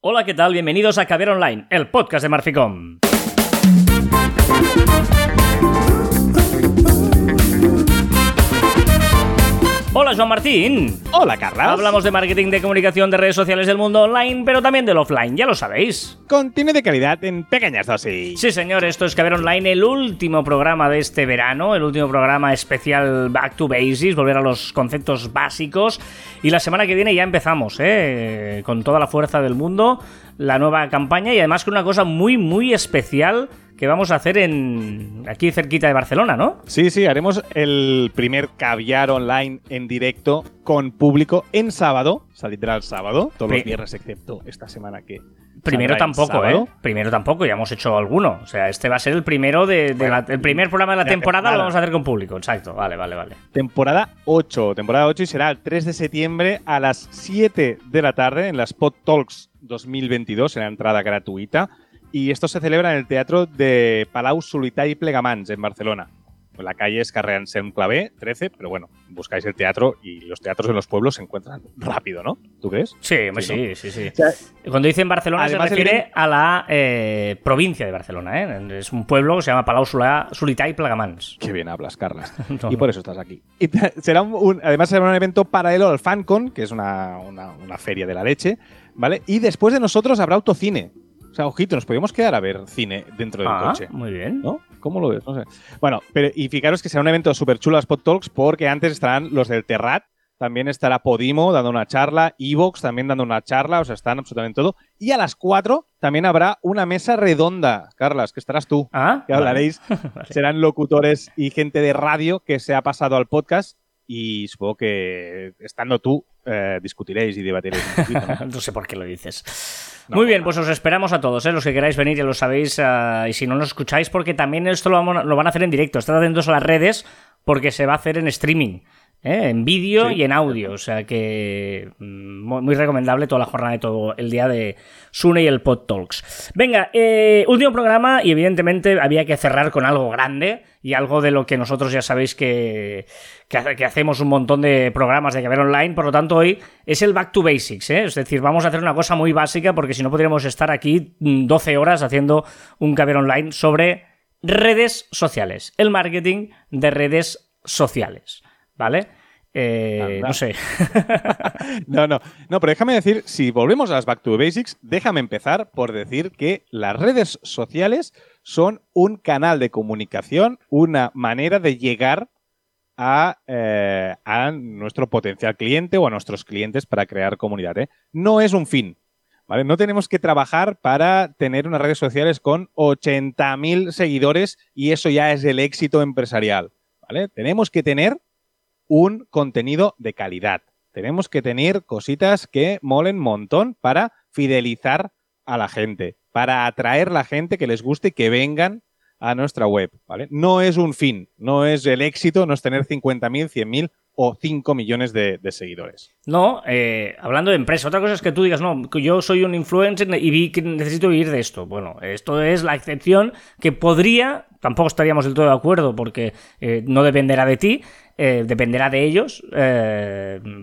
Hola, ¿qué tal? Bienvenidos a Caber Online, el podcast de Marficom. Hola, Joan Martín. Hola, Carla. Hablamos de marketing, de comunicación, de redes sociales del mundo online, pero también del offline, ya lo sabéis. Contenido de calidad en pequeñas dosis. Sí, señor, esto es Caber Online, el último programa de este verano, el último programa especial Back to Basics, volver a los conceptos básicos. Y la semana que viene ya empezamos, ¿eh? Con toda la fuerza del mundo, la nueva campaña y además con una cosa muy, muy especial que vamos a hacer en aquí cerquita de Barcelona, ¿no? Sí, sí, haremos el primer caviar online en directo con público en sábado. Saldrá el sábado, todos los viernes excepto esta semana que. Primero tampoco, ¿eh? Primero tampoco, ya hemos hecho alguno. O sea, este va a ser el primero de, el primer programa de la, temporada, lo vamos a hacer con público, exacto. Vale, vale, vale. Temporada 8, temporada 8 y será el 3 de septiembre a las 7 de la tarde en la Spot Talks 2022, en la entrada gratuita y esto se celebra en el Teatro de Palau Solità y Plegamans, en Barcelona. La calle es Carrer Anselm Clavé, 13, pero bueno, buscáis el teatro y los teatros en los pueblos se encuentran rápido, ¿no? ¿Tú crees? Sí, sí, sí, sí, Cuando dicen Barcelona se refiere a la eh, provincia de Barcelona, ¿eh? Es un pueblo que se llama Palau Solità y Plegamans. Qué bien hablas, Carlas. y por eso estás aquí. Y será un, además será un evento paralelo al FanCon, que es una, una feria de la leche, ¿vale? Y después de nosotros habrá autocine. Sea, ojito, nos podemos quedar a ver cine dentro del ah, coche. Muy bien. ¿No? ¿Cómo lo ves? No sé. Bueno, pero, y fijaros que será un evento súper chulo a Spot Talks porque antes estarán los del Terrat, también estará Podimo dando una charla, Evox también dando una charla, o sea, están absolutamente todo. Y a las 4 también habrá una mesa redonda, Carlas, que estarás tú, ¿Ah? que hablaréis. Serán locutores y gente de radio que se ha pasado al podcast y supongo que estando tú eh, discutiréis y debatiréis. ¿no? sé por qué lo dices. Muy bien, pues os esperamos a todos, ¿eh? los que queráis venir ya lo sabéis eh, y si no nos escucháis porque también esto lo, lo van a hacer en directo. Estad atentos a las redes porque se va a hacer en streaming. ¿Eh? en vídeo y en audio. O sea que mm, muy, recomendable toda la jornada de todo el día de Sune y el Pod Talks. Venga, eh, último programa y evidentemente había que cerrar con algo grande y algo de lo que nosotros ya sabéis que, que, hacemos un montón de programas de ver online. Por lo tanto, hoy es el Back to Basics. ¿eh? Es decir, vamos a hacer una cosa muy básica porque si no podríamos estar aquí 12 mm, horas haciendo un caber online sobre redes sociales, el marketing de redes sociales. ¿Vale? Eh, no sé. no, no. No, pero déjame decir, si volvemos a las Back to Basics, déjame empezar por decir que las redes sociales son un canal de comunicación, una manera de llegar a, eh, a nuestro potencial cliente o a nuestros clientes para crear comunidad. ¿eh? No es un fin. ¿Vale? No tenemos que trabajar para tener unas redes sociales con 80.000 seguidores y eso ya es el éxito empresarial. ¿vale? Tenemos que tener un contenido de calidad. Tenemos que tener cositas que molen montón para fidelizar a la gente, para atraer a la gente que les guste y que vengan a nuestra web, ¿vale? No es un fin, no es el éxito, no es tener 50.000, 100.000 o 5 millones de, seguidores. No, eh, hablando de empresa, otra cosa es que tú digas, no, yo soy un influencer y vi que necesito vivir de esto. Bueno, esto es la excepción que podría, tampoco estaríamos del todo de acuerdo porque eh, no dependerá de ti, eh, dependerá de ellos,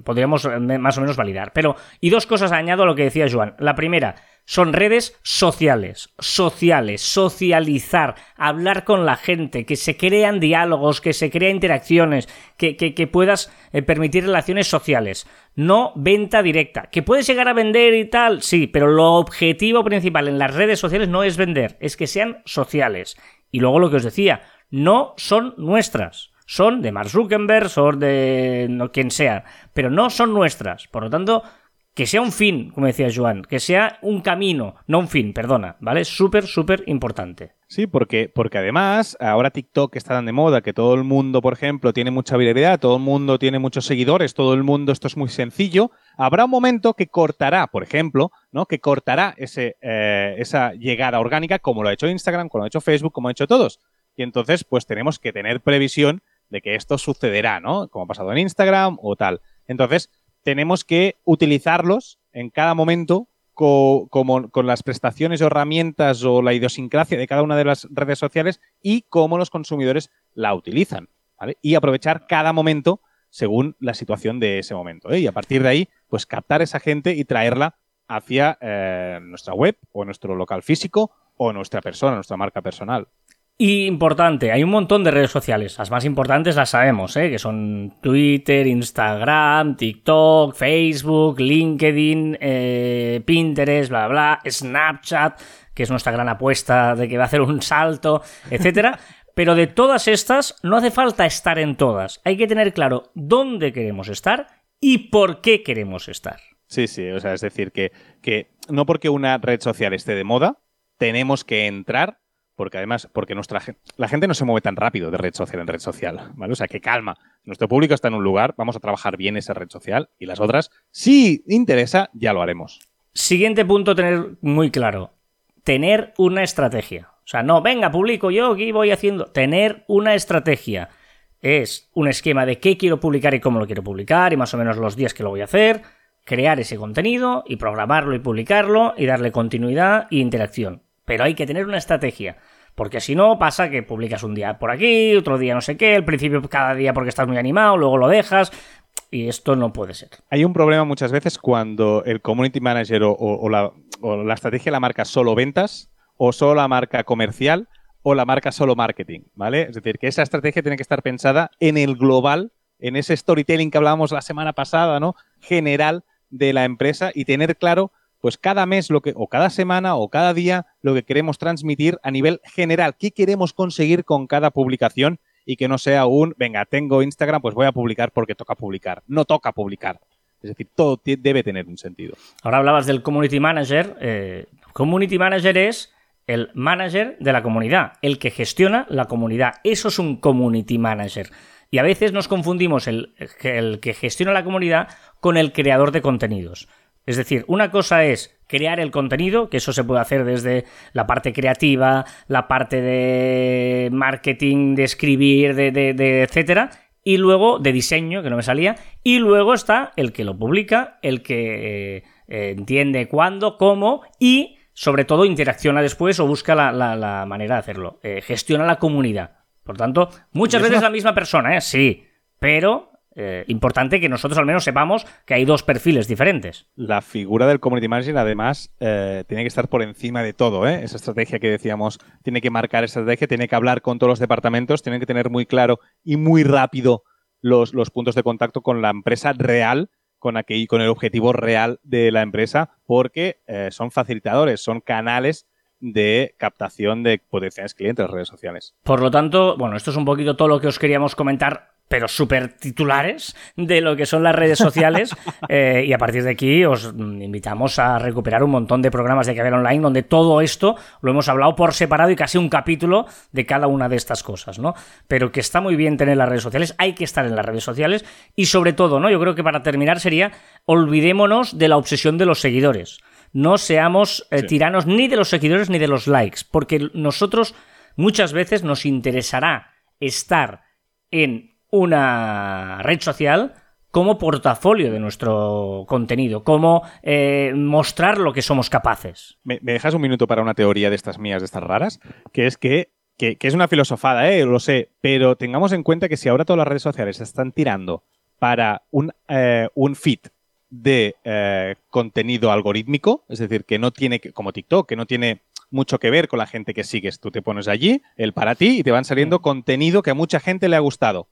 podríamos más o menos validar. Pero, y dos cosas añado a lo que decía Joan. La primera, son redes sociales, sociales, socializar, hablar con la gente, que se crean diálogos, que se crean interacciones, que, que, puedas eh, permitir relaciones sociales, no venta directa. ¿Que puedes llegar a vender y tal? Sí, pero lo objetivo principal en las redes sociales no es vender, es que sean sociales. Y luego lo que os decía, no son nuestras son de Mark Zuckerberg, son de quien sea, pero no son nuestras. Por lo tanto, que sea un fin, como decía Joan, que sea un camino, no un fin, perdona, ¿vale? Súper, súper importante. Sí, porque, porque además ahora TikTok está tan de moda que todo el mundo, por ejemplo, tiene mucha viralidad, todo el mundo tiene muchos seguidores, todo el mundo, esto es muy sencillo. Habrá un momento que cortará, por ejemplo, ¿no? Que cortará ese, eh, esa llegada orgánica, como lo ha hecho Instagram, como lo ha hecho Facebook, como ha hecho todos. Y entonces, pues tenemos que tener previsión de que esto sucederá, ¿no? Como ha pasado en Instagram o tal. Entonces, tenemos que utilizarlos en cada momento como, con las prestaciones o herramientas o la idiosincrasia de cada una de las redes sociales y cómo los consumidores la utilizan. Y aprovechar cada momento según la situación de ese momento. ¿eh? Y a partir de ahí, pues captar esa gente y traerla hacia eh, nuestra web o nuestro local físico o nuestra persona, nuestra marca personal. Y importante, hay un montón de redes sociales. Las más importantes las sabemos, ¿eh? que son Twitter, Instagram, TikTok, Facebook, LinkedIn, eh, Pinterest, bla, bla, Snapchat, que es nuestra gran apuesta de que va a hacer un salto, etcétera. Pero de todas estas, no hace falta estar en todas. Hay que tener claro dónde queremos estar y por qué queremos estar. Sí, sí, o sea, es decir, que, que no porque una red social esté de moda, tenemos que entrar porque además, porque nuestra la gente no se mueve tan rápido de red social en red social, ¿vale? O sea, que calma. Nuestro público está en un lugar, vamos a trabajar bien esa red social y las otras, si interesa, ya lo haremos. Siguiente punto tener muy claro, tener una estrategia. O sea, no, venga, publico yo, aquí voy haciendo. Tener una estrategia. Es un esquema de qué quiero publicar y cómo lo quiero publicar y más o menos los días que lo voy a hacer, crear ese contenido y programarlo y publicarlo y darle continuidad e interacción pero hay que tener una estrategia. Porque si no, pasa que publicas un día por aquí, otro día no sé qué, al principio cada día porque estás muy animado, luego lo dejas. Y esto no puede ser. Hay un problema muchas veces cuando el community manager o, la, la, estrategia la marca solo ventas, o solo la marca comercial, o la marca solo marketing, ¿vale? Es decir, que esa estrategia tiene que estar pensada en el global, en ese storytelling que hablábamos la semana pasada, ¿no? General de la empresa y tener claro pues cada mes lo que, o cada semana o cada día lo que queremos transmitir a nivel general, qué queremos conseguir con cada publicación y que no sea un, venga, tengo Instagram, pues voy a publicar porque toca publicar. No toca publicar. Es decir, todo debe tener un sentido. Ahora hablabas del community manager. Eh, community manager es el manager de la comunidad, el que gestiona la comunidad. Eso es un community manager. Y a veces nos confundimos el, el que gestiona la comunidad con el creador de contenidos. Es decir, una cosa es crear el contenido, que eso se puede hacer desde la parte creativa, la parte de marketing, de escribir, de, de, etcétera, y luego de diseño, que no me salía, y luego está el que lo publica, el que eh, entiende cuándo, cómo y sobre todo interacciona después o busca la, manera de hacerlo. Eh, gestiona la comunidad. Por tanto, muchas veces la misma persona, ¿eh? Sí, pero eh, importante que nosotros al menos sepamos que hay dos perfiles diferentes. La figura del community manager, además, eh, tiene que estar por encima de todo. ¿eh? Esa estrategia que decíamos, tiene que marcar estrategia, tiene que hablar con todos los departamentos, tiene que tener muy claro y muy rápido los, los puntos de contacto con la empresa real, con, aquel, con el objetivo real de la empresa, porque son facilitadores, son canales de captación de potenciales clientes en las redes sociales. Por lo tanto, bueno, esto es un poquito todo lo que os queríamos comentar pero súper titulares de lo que son las redes sociales. Eh, y a partir de aquí os invitamos a recuperar un montón de programas de Caber Online donde todo esto lo hemos hablado por separado y casi un capítulo de cada una de estas cosas, ¿no? Pero que está muy bien tener las redes sociales, hay que estar en las redes sociales y sobre todo, ¿no? Yo creo que para terminar sería olvidémonos de la obsesión de los seguidores. No seamos eh, tiranos ni de los seguidores ni de los likes, porque nosotros muchas veces nos interesará estar en una red social como portafolio de nuestro contenido, como eh, mostrar lo que somos capaces. ¿Me, dejas un minuto para una teoría de estas mías, de estas raras? Que es que, que, es una filosofada, ¿eh? lo sé, pero tengamos en cuenta que si ahora todas las redes sociales se están tirando para un, eh, un feed de eh, contenido algorítmico, es decir, que no tiene, como TikTok, que no tiene mucho que ver con la gente que sigues. Tú te pones allí, el para ti, y te van saliendo contenido que a mucha gente le ha gustado.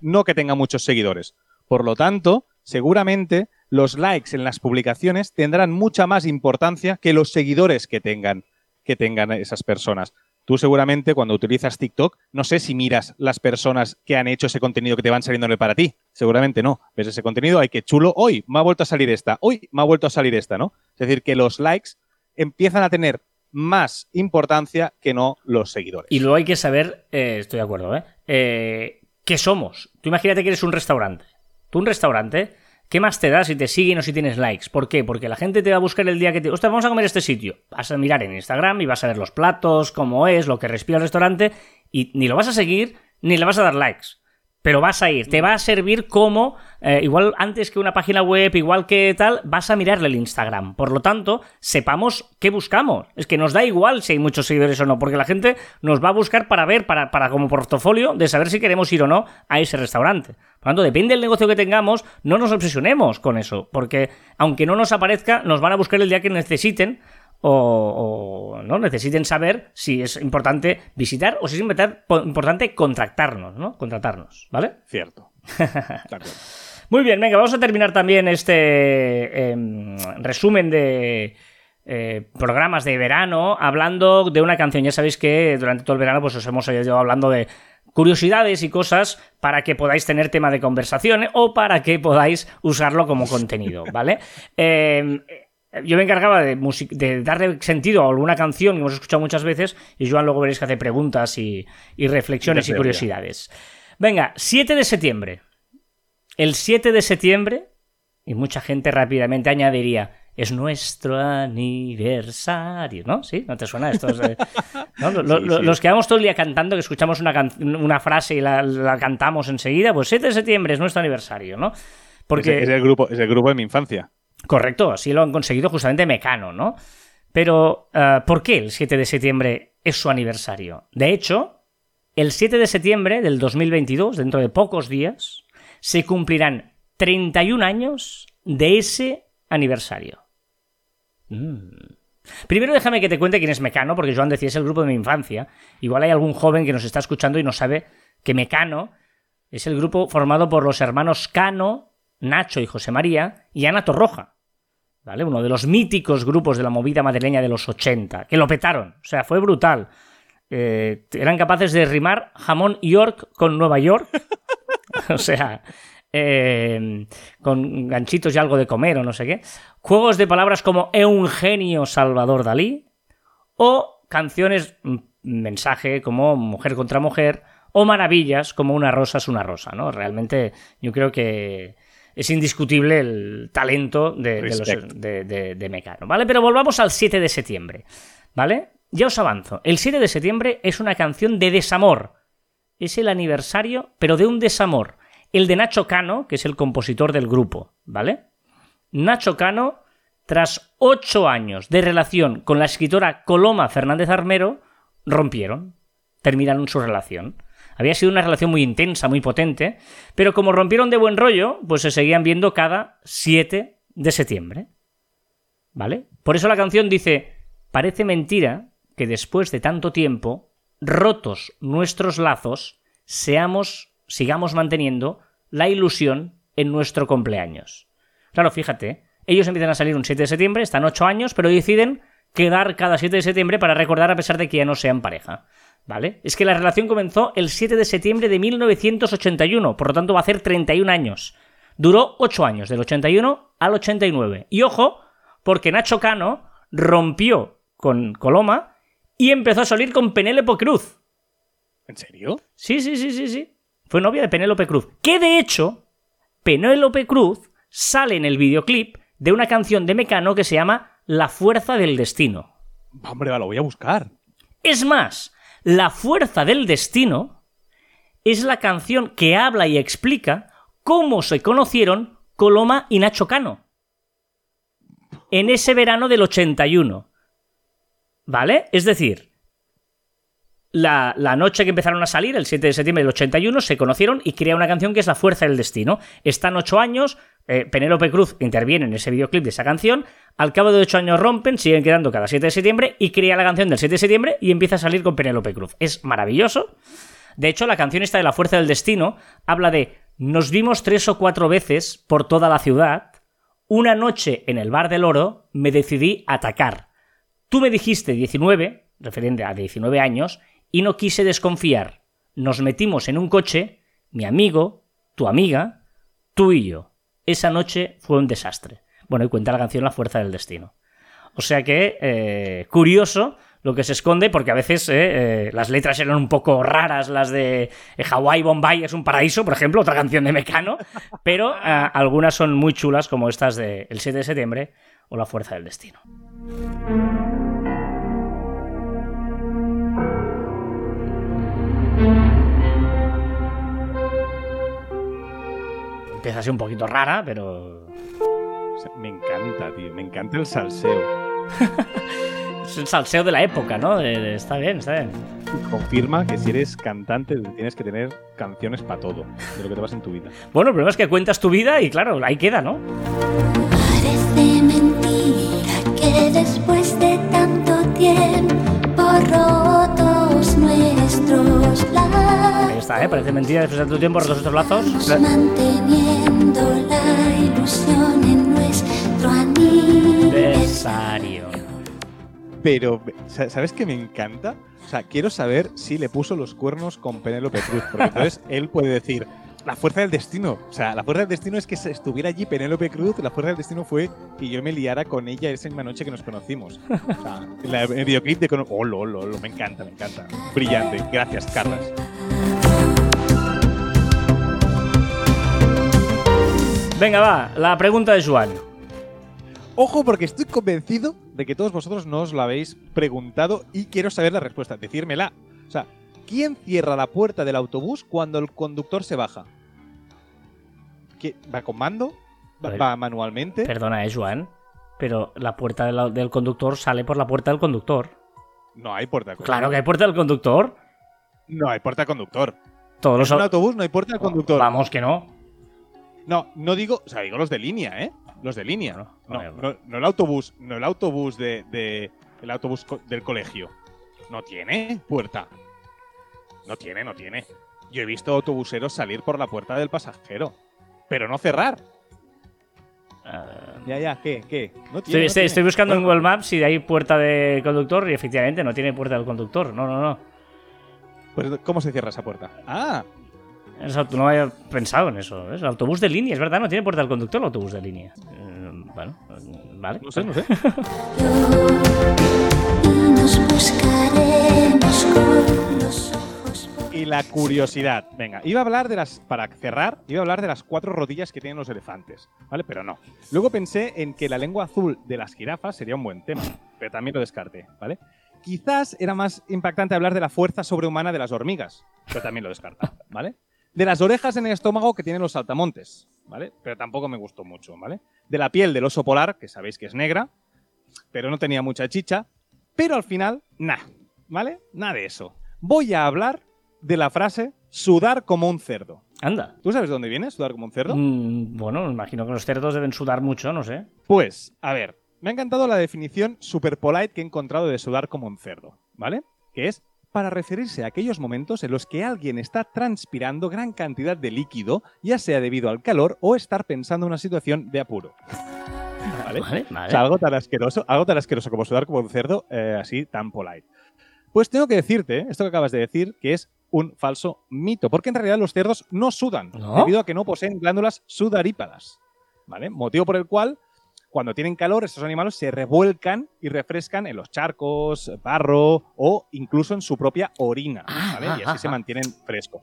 No que tenga muchos seguidores. Por lo tanto, seguramente los likes en las publicaciones tendrán mucha más importancia que los seguidores que tengan, que tengan esas personas. Tú seguramente cuando utilizas TikTok, no sé si miras las personas que han hecho ese contenido que te van saliendo para ti. Seguramente no. Ves ese contenido, ay, qué chulo, hoy me ha vuelto a salir esta, hoy me ha vuelto a salir esta, ¿no? Es decir, que los likes empiezan a tener más importancia que no los seguidores. Y luego hay que saber, eh, estoy de acuerdo, ¿eh? ¿eh? ¿Qué somos? Tú imagínate que eres un restaurante. Tú un restaurante, ¿qué más te da si te siguen o si tienes likes? ¿Por qué? Porque la gente te va a buscar el día que te... Ostras, vamos a comer este sitio. Vas a mirar en Instagram y vas a ver los platos, cómo es, lo que respira el restaurante y ni lo vas a seguir ni le vas a dar likes. Pero vas a ir, te va a servir como, eh, igual antes que una página web, igual que tal, vas a mirarle el Instagram. Por lo tanto, sepamos qué buscamos. Es que nos da igual si hay muchos seguidores o no, porque la gente nos va a buscar para ver, para, para como portafolio, de saber si queremos ir o no a ese restaurante. Por lo tanto, depende del negocio que tengamos, no nos obsesionemos con eso, porque aunque no nos aparezca, nos van a buscar el día que necesiten o, no necesiten saber si es importante visitar o si es importante contratarnos, ¿no? Contratarnos, ¿vale? Cierto. Muy bien, venga, vamos a terminar también este em, resumen de eh, programas de verano hablando de una canción. Ya sabéis que durante todo el verano pues os hemos ido hablando de curiosidades y cosas para que podáis tener tema de conversación o para que podáis usarlo como contenido, ¿vale? Eh, yo me encargaba de, de, darle sentido a alguna canción que hemos escuchado muchas veces y Joan luego veréis que hace preguntas y, reflexiones y curiosidades. Venga, 7 de septiembre. El 7 de septiembre, y mucha gente rápidamente añadiría, es nuestro aniversario, ¿no? ¿Sí? ¿No te suena esto? Los que vamos todo el día cantando, que escuchamos una, frase y la, cantamos enseguida, pues 7 de septiembre es nuestro aniversario, ¿no? Porque... Es, el grupo, es el grupo de mi infancia. Correcto, así lo han conseguido justamente Mecano, ¿no? Pero, eh, ¿por qué el 7 de septiembre es su aniversario? De hecho, el 7 de septiembre del 2022, dentro de pocos días, se cumplirán 31 años de ese aniversario. Mm. Primero déjame que te cuente quién es Mecano, porque Joan decía es el grupo de mi infancia. Igual hay algún joven que nos está escuchando y no sabe que Mecano es el grupo formado por los hermanos Cano Nacho y José María, y Ana Torroja, ¿vale? Uno de los míticos grupos de la movida madrileña de los 80, que lo petaron, o sea, fue brutal. Eh, eran capaces de rimar jamón York con Nueva York, o sea, eh, con ganchitos y algo de comer o no sé qué. Juegos de palabras como Eugenio Salvador Dalí, o canciones mm, mensaje como Mujer contra Mujer, o maravillas como Una rosa es una rosa, ¿no? Realmente yo creo que es indiscutible el talento de, Mecano, ¿vale? Pero volvamos al 7 de septiembre, ¿vale? Ya os avanzo. El 7 de septiembre es una canción de desamor. Es el aniversario, pero de un desamor. El de Nacho Cano, que es el compositor del grupo, ¿vale? Nacho Cano, tras ocho años de relación con la escritora Coloma Fernández Armero, rompieron. Terminaron su relación. Había sido una relación muy intensa, muy potente, pero como rompieron de buen rollo, pues se seguían viendo cada 7 de septiembre. ¿Vale? Por eso la canción dice, parece mentira que después de tanto tiempo, rotos nuestros lazos, seamos, sigamos manteniendo la ilusión en nuestro cumpleaños. Claro, fíjate, ellos empiezan a salir un 7 de septiembre, están 8 años, pero deciden quedar cada 7 de septiembre para recordar a pesar de que ya no sean pareja. ¿Vale? Es que la relación comenzó el 7 de septiembre de 1981, por lo tanto va a ser 31 años. Duró 8 años, del 81 al 89. Y ojo, porque Nacho Cano rompió con Coloma y empezó a salir con Penélope Cruz. ¿En serio? Sí, sí, sí, sí, sí. Fue novia de Penélope Cruz. Que de hecho, Penélope Cruz sale en el videoclip de una canción de Mecano que se llama La Fuerza del Destino. Hombre, lo voy a buscar. Es más, la fuerza del destino es la canción que habla y explica cómo se conocieron Coloma y Nacho Cano. En ese verano del 81. ¿Vale? Es decir, la, la, noche que empezaron a salir, el 7 de septiembre del 81, se conocieron y crea una canción que es La Fuerza del Destino. Están ocho años, eh, Penélope Cruz interviene en ese videoclip de esa canción, al cabo de ocho años rompen, siguen quedando cada 7 de septiembre y crea la canción del 7 de septiembre y empieza a salir con Penélope Cruz. Es maravilloso. De hecho, la canción esta de La Fuerza del Destino habla de nos vimos tres o cuatro veces por toda la ciudad, una noche en el bar del oro me decidí atacar. Tú me dijiste 19, referente a 19 años, y no quise desconfiar. Nos metimos en un coche, mi amigo, tu amiga, tú y yo. Esa noche fue un desastre. Bueno, y cuenta la canción La Fuerza del Destino. O sea que, eh, curioso lo que se esconde, porque a veces eh, eh, las letras eran un poco raras, las de Hawaii Bombay es un paraíso, por ejemplo, otra canción de Mecano, pero algunas son muy chulas, como estas de El 7 de septiembre o La Fuerza del Destino. Así un poquito rara, pero... Me encanta, tío. Me encanta el salseo. Es el salseo de la época, ¿no? De- de- está bien, está bien. Confirma que si eres cantante tienes que tener canciones para todo, de lo que te pasa en tu vida. Bueno, el problema es que cuentas tu vida y claro, ahí queda, ¿no? Parece mentira que después de tanto tiempo rotos nuestros Ahí lazos, está, ¿eh? Parece mentira después de tanto tiempo, rotos estos lazos. En nuestro aniversario. Pero, sa- ¿sabes qué me encanta? O sea, quiero saber si le puso los cuernos con Penélope Cruz, porque entonces él puede decir, la fuerza del destino. O sea, la fuerza del destino es que estuviera allí Penélope Cruz, la fuerza del destino fue que yo me liara con ella esa misma noche que nos conocimos. O sea, el videoclip de... Oh, lo, lo, lo, me encanta, me encanta. Brillante. Gracias, Carlas. Venga, va, la pregunta de Joan. Ojo, porque estoy convencido de que todos vosotros no os lo habéis preguntado y quiero saber la respuesta. Decírmela. O sea, ¿quién cierra la puerta del autobús cuando el conductor se baja? ¿Qué- ¿Va con mando? ¿Va, manualmente? Perdona, eh, Joan. Pero la puerta de la- del conductor sale por la puerta del conductor. No hay puerta. conductor. Claro que hay puerta del conductor. No hay puerta conductor. Todos En los un autobús no hay puerta del conductor. Vamos que no. No, no digo, o sea, digo los de línea, ¿eh? Los de línea. No, no, no el autobús, no el autobús de, de- el autobús co- del colegio. No tiene puerta. No tiene, no tiene. Yo he visto autobuseros salir por la puerta del pasajero, pero no cerrar. Ah, Ya, ya, ¿qué? ¿Qué? No tiene. Estoy, no estoy- tiene. estoy buscando en Google Maps si hay puerta de conductor y efectivamente no tiene puerta del conductor. No, no, no. pues, ¿Cómo se cierra esa puerta? Ah, Es auto- no había pensado en eso. Es autobús de línea, es verdad, no tiene puerta del conductor el autobús de línea. Eh, bueno, vale. no sé, no sé. Y la curiosidad. Venga, iba a hablar de las. Para cerrar, iba a hablar de las cuatro rodillas que tienen los elefantes, ¿vale? Pero no. Luego pensé en que la lengua azul de las jirafas sería un buen tema, pero también lo descarté, ¿vale? Quizás era más impactante hablar de la fuerza sobrehumana de las hormigas, pero también lo descarta, ¿vale? De las orejas en el estómago que tienen los saltamontes, ¿vale? Pero tampoco me gustó mucho, ¿vale? De la piel del oso polar, que sabéis que es negra, pero no tenía mucha chicha. Pero al final, nada, ¿vale? Nada de eso. Voy a hablar de la frase sudar como un cerdo. Anda. ¿Tú sabes de dónde viene sudar como un cerdo? Mm, bueno, me imagino que los cerdos deben sudar mucho, no sé. Pues, a ver, me ha encantado la definición super polite que he encontrado de sudar como un cerdo, ¿vale? Que es para referirse a aquellos momentos en los que alguien está transpirando gran cantidad de líquido, ya sea debido al calor o estar pensando en una situación de apuro. ¿Vale? Vale, O vale. sea, algo tan asqueroso, algo tan asqueroso como sudar como un cerdo, eh, así tan polite. Pues tengo que decirte, esto que acabas de decir, que es un falso mito, porque en realidad los cerdos no sudan, ¿No? debido a que no poseen glándulas sudarípadas, ¿vale? Motivo por el cual, cuando tienen calor, estos animales se revuelcan y refrescan en los charcos, barro o incluso en su propia orina, Ah, ¿vale? y ah, así se ah. mantienen frescos.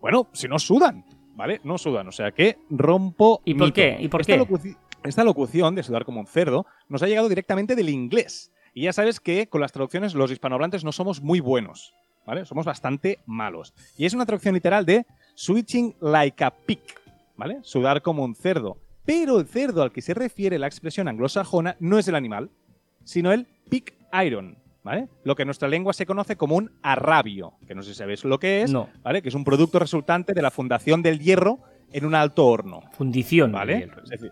Bueno, si no sudan, ¿vale? No sudan, o sea que rompo ¿Y por mito. qué? ¿Y por Esta qué? locuci- esta locución de sudar como un cerdo nos ha llegado directamente del inglés. Y ya sabes que con las traducciones los hispanohablantes no somos muy buenos, ¿vale? Somos bastante malos. Y es una traducción literal de switching like a pig, ¿vale? Sudar como un cerdo. Pero el cerdo al que se refiere la expresión anglosajona no es el animal, sino el pig iron, ¿vale? Lo que en nuestra lengua se conoce como un arrabio, que no sé si sabéis lo que es, No. ¿vale? Que es un producto resultante de la fundación del hierro en un alto horno. Fundición. ¿Vale? Es decir,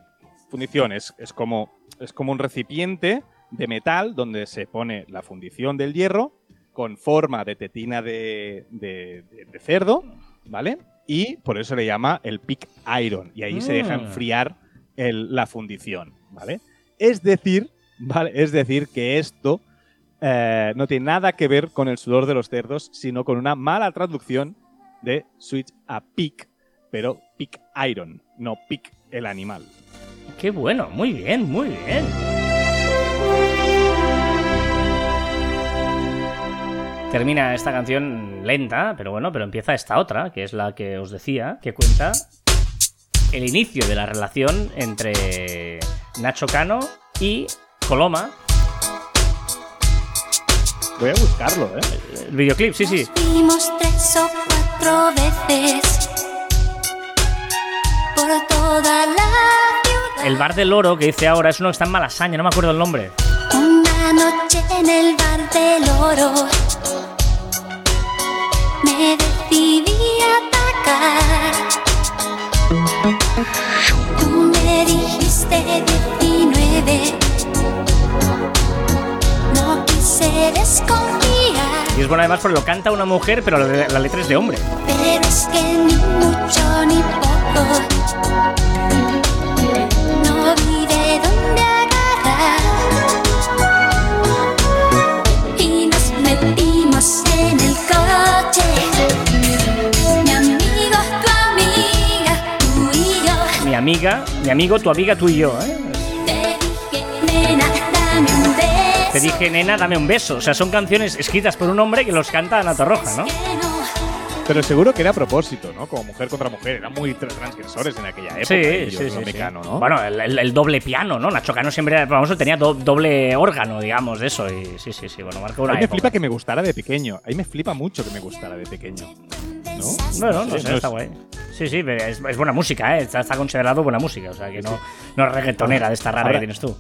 fundición es, es como, es como un recipiente de metal donde se pone la fundición del hierro con forma de tetina de- de cerdo, ¿vale? Y por eso le llama el pick iron. Y ahí se deja Ah. enfriar el- la fundición, ¿vale? Es decir, ¿vale? Es decir que esto eh, no tiene nada que ver con el sudor de los cerdos, sino con una mala traducción de switch a pick, pero pick iron, no pick el animal. Qué bueno, muy bien, muy bien. Termina esta canción lenta, pero bueno, pero empieza esta otra, que es la que os decía, que cuenta el inicio de la relación entre Nacho Cano y Coloma. Voy a buscarlo, ¿eh? El videoclip, sí, sí. Nos vimos tres o cuatro veces por todo toda la ciudad. El bar del oro que dice ahora es uno que está en Malasaña, no me acuerdo el nombre. Una noche en el bar del oro me decidí a atacar. Tú me dijiste 19. No quise desconfiar, Y es bueno además porque lo canta una mujer, pero la, la letra es de hombre. pero es que ni mucho ni poco. Amiga, mi amigo, tu amiga, tú y yo, ¿eh? Te dije, nena, dame un beso. O sea, son canciones escritas por un hombre que los canta Ana Torroja, ¿no? No. Pero seguro que era a propósito, ¿no? Como mujer contra mujer. Eran muy tra- transgresores en aquella época. Sí, ellos, sí, ¿no? sí. Mecano, ¿no? Bueno, el, el- el doble piano, ¿no? Nacho Cano siempre era famoso, tenía do- doble órgano, digamos, de eso. Y sí, sí, sí, bueno, marca a una mí me época. flipa que me gustara de pequeño. A mí me flipa mucho que me gustara de pequeño. ¿No? Bueno, no Sí, sé, no está es- guay. Sí, sí, es, es buena música, ¿eh? Está, está considerado buena música, o sea, que no, no es reggaetonera de esta rara Ahora- que tienes tú.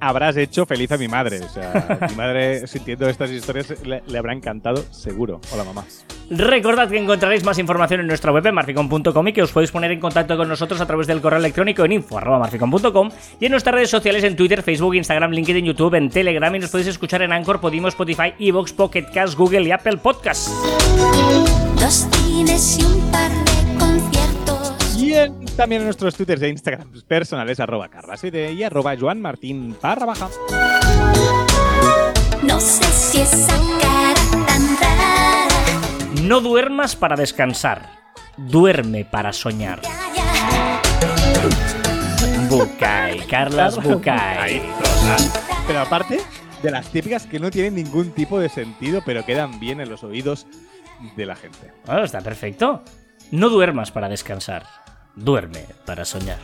Habrás hecho feliz a mi madre. O sea, mi madre, sintiendo estas historias, le, le habrá encantado, seguro. Hola, mamá. Recordad que encontraréis más información en nuestra web marficon.com y que os podéis poner en contacto con nosotros a través del correo electrónico en info.marficon.com y en nuestras redes sociales en Twitter, Facebook, Instagram, LinkedIn, YouTube, en Telegram y nos podéis escuchar en Anchor, Podimo, Spotify, Evox, Pocket Cast, Google y Apple Podcasts. Dos cines y un par de conciertos. Y en- también en nuestros twitters de Instagram personales, arroba carlaside y arroba Joan Martín barra baja. No sé si esa cara tan rara. No duermas para descansar, duerme para soñar. Bucay, Carlas Bucay. Pero aparte de las típicas que no tienen ningún tipo de sentido, pero quedan bien en los oídos de la gente. Bueno, está perfecto. No duermas para descansar, duerme para soñar.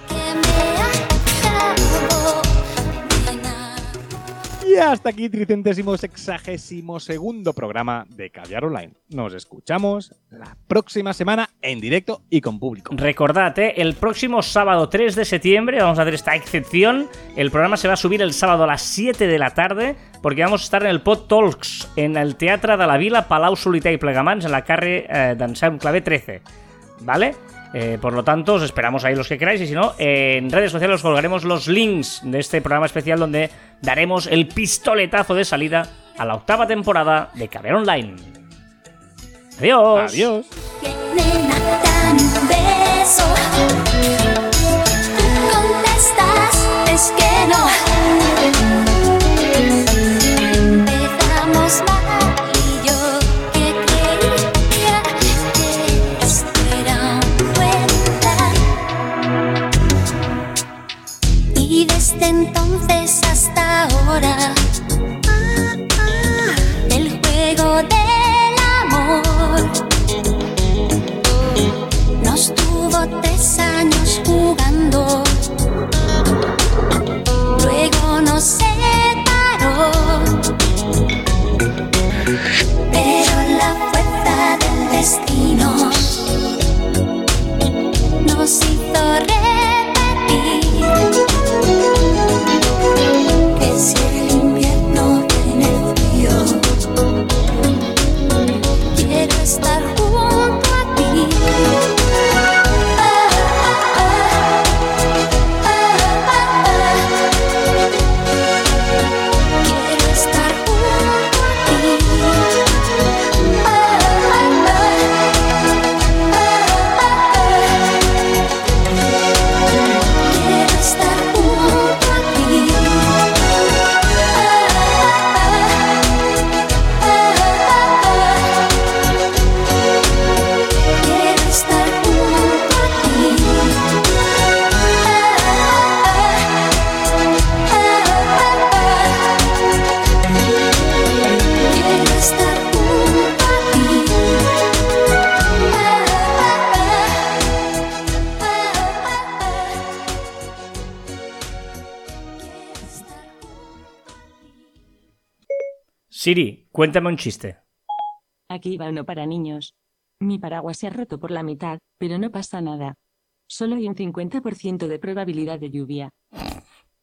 Y hasta aquí, tricentésimo sexagésimo segundo programa de Caviar Online. Nos escuchamos la próxima semana en directo y con público. Recordad, ¿eh? el próximo sábado 3 de septiembre vamos a hacer esta excepción. El programa se va a subir el sábado a las 7 de la tarde porque vamos a estar en el Pod Talks en el Teatre de la Vila, Palau Solità i Plegamans, en la carre eh, d'Anselm Clavé 13. ¿Vale? Eh, por lo tanto, os esperamos ahí los que queráis y si no, eh, en redes sociales os colgaremos los links de este programa especial donde daremos el pistoletazo de salida a la octava temporada de Caber Online. Adiós. Adiós. Siri, cuéntame un chiste. Aquí va uno para niños. Mi paraguas se ha roto por la mitad, pero no pasa nada. Solo hay un 50% de probabilidad de lluvia.